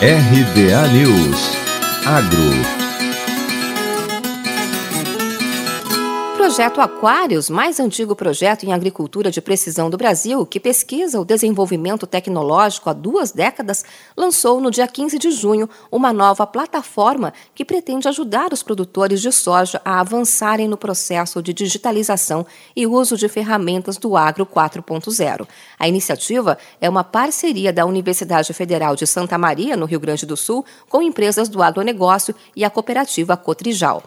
RBA News. Agro projeto Aquários, mais antigo projeto em agricultura de precisão do Brasil, que pesquisa o desenvolvimento tecnológico há duas décadas, lançou no dia 15 de junho uma nova plataforma que pretende ajudar os produtores de soja a avançarem no processo de digitalização e uso de ferramentas do Agro 4.0. A iniciativa é uma parceria da Universidade Federal de Santa Maria, no Rio Grande do Sul, com empresas do agronegócio e a cooperativa Cotrijal.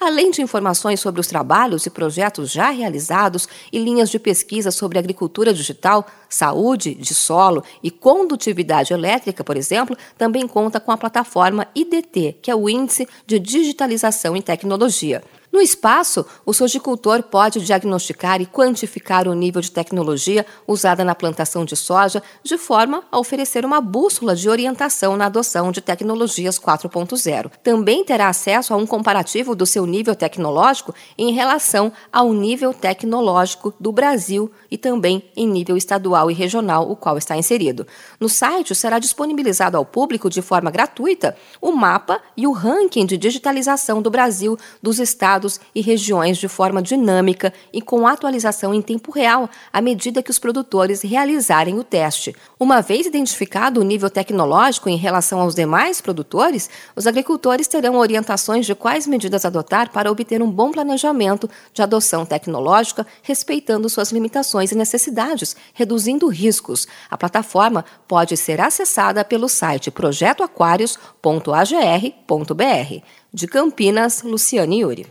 Além de informações sobre os trabalhos e projetos já realizados e linhas de pesquisa sobre agricultura digital, saúde de solo e condutividade elétrica, por exemplo, também conta com a plataforma IDT, que é o Índice de Digitalização em Tecnologia. No espaço, o sojicultor pode diagnosticar e quantificar o nível de tecnologia usada na plantação de soja, de forma a oferecer uma bússola de orientação na adoção de tecnologias 4.0. Também terá acesso a um comparativo do seu nível tecnológico em relação ao nível tecnológico do Brasil e também em nível estadual e regional, o qual está inserido. No site será disponibilizado ao público de forma gratuita o mapa e o ranking de digitalização do Brasil, dos estados estados e regiões de forma dinâmica e com atualização em tempo real à medida que os produtores realizarem o teste. Uma vez identificado o nível tecnológico em relação aos demais produtores, os agricultores terão orientações de quais medidas adotar para obter um bom planejamento de adoção tecnológica, respeitando suas limitações e necessidades, reduzindo riscos. A plataforma pode ser acessada pelo site projetoaquarios.agr.br. De Campinas, Luciane Yuri.